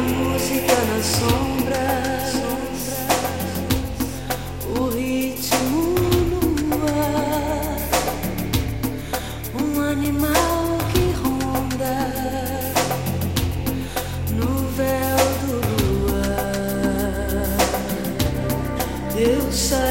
A música na sombras, o ritmo no ar, um animal que ronda no véu do luar. Eu sei.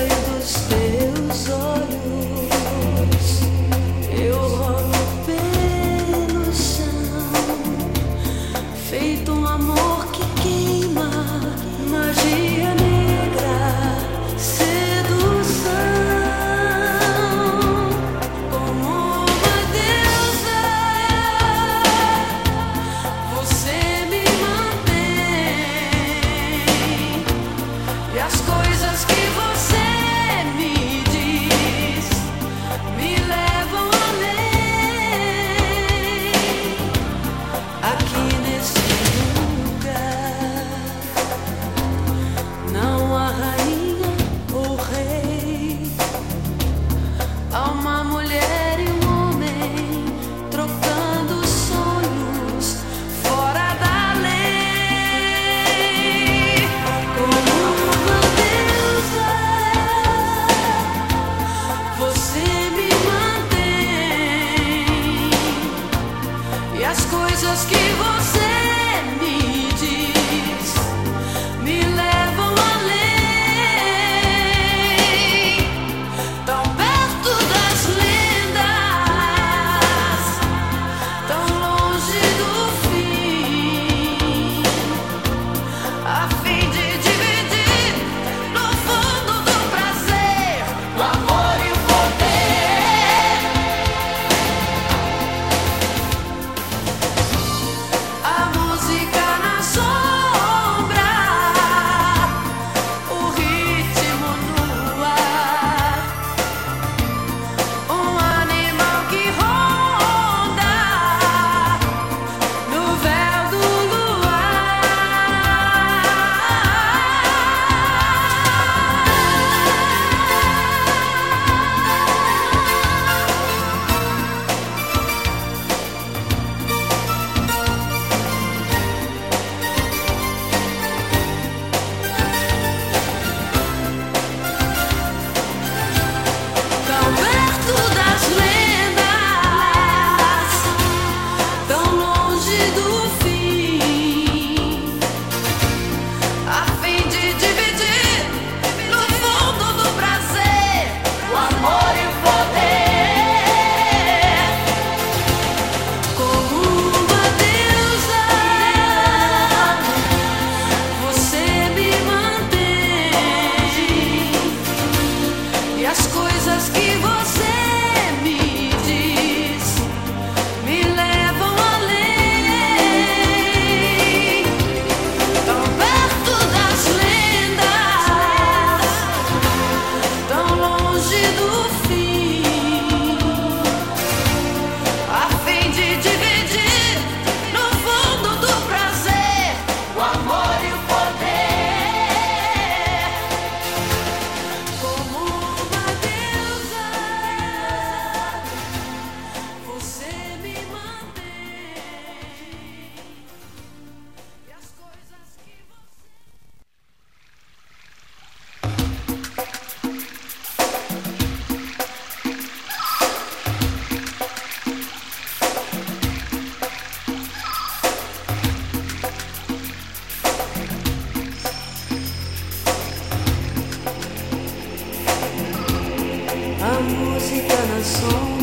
as coisas que você soul.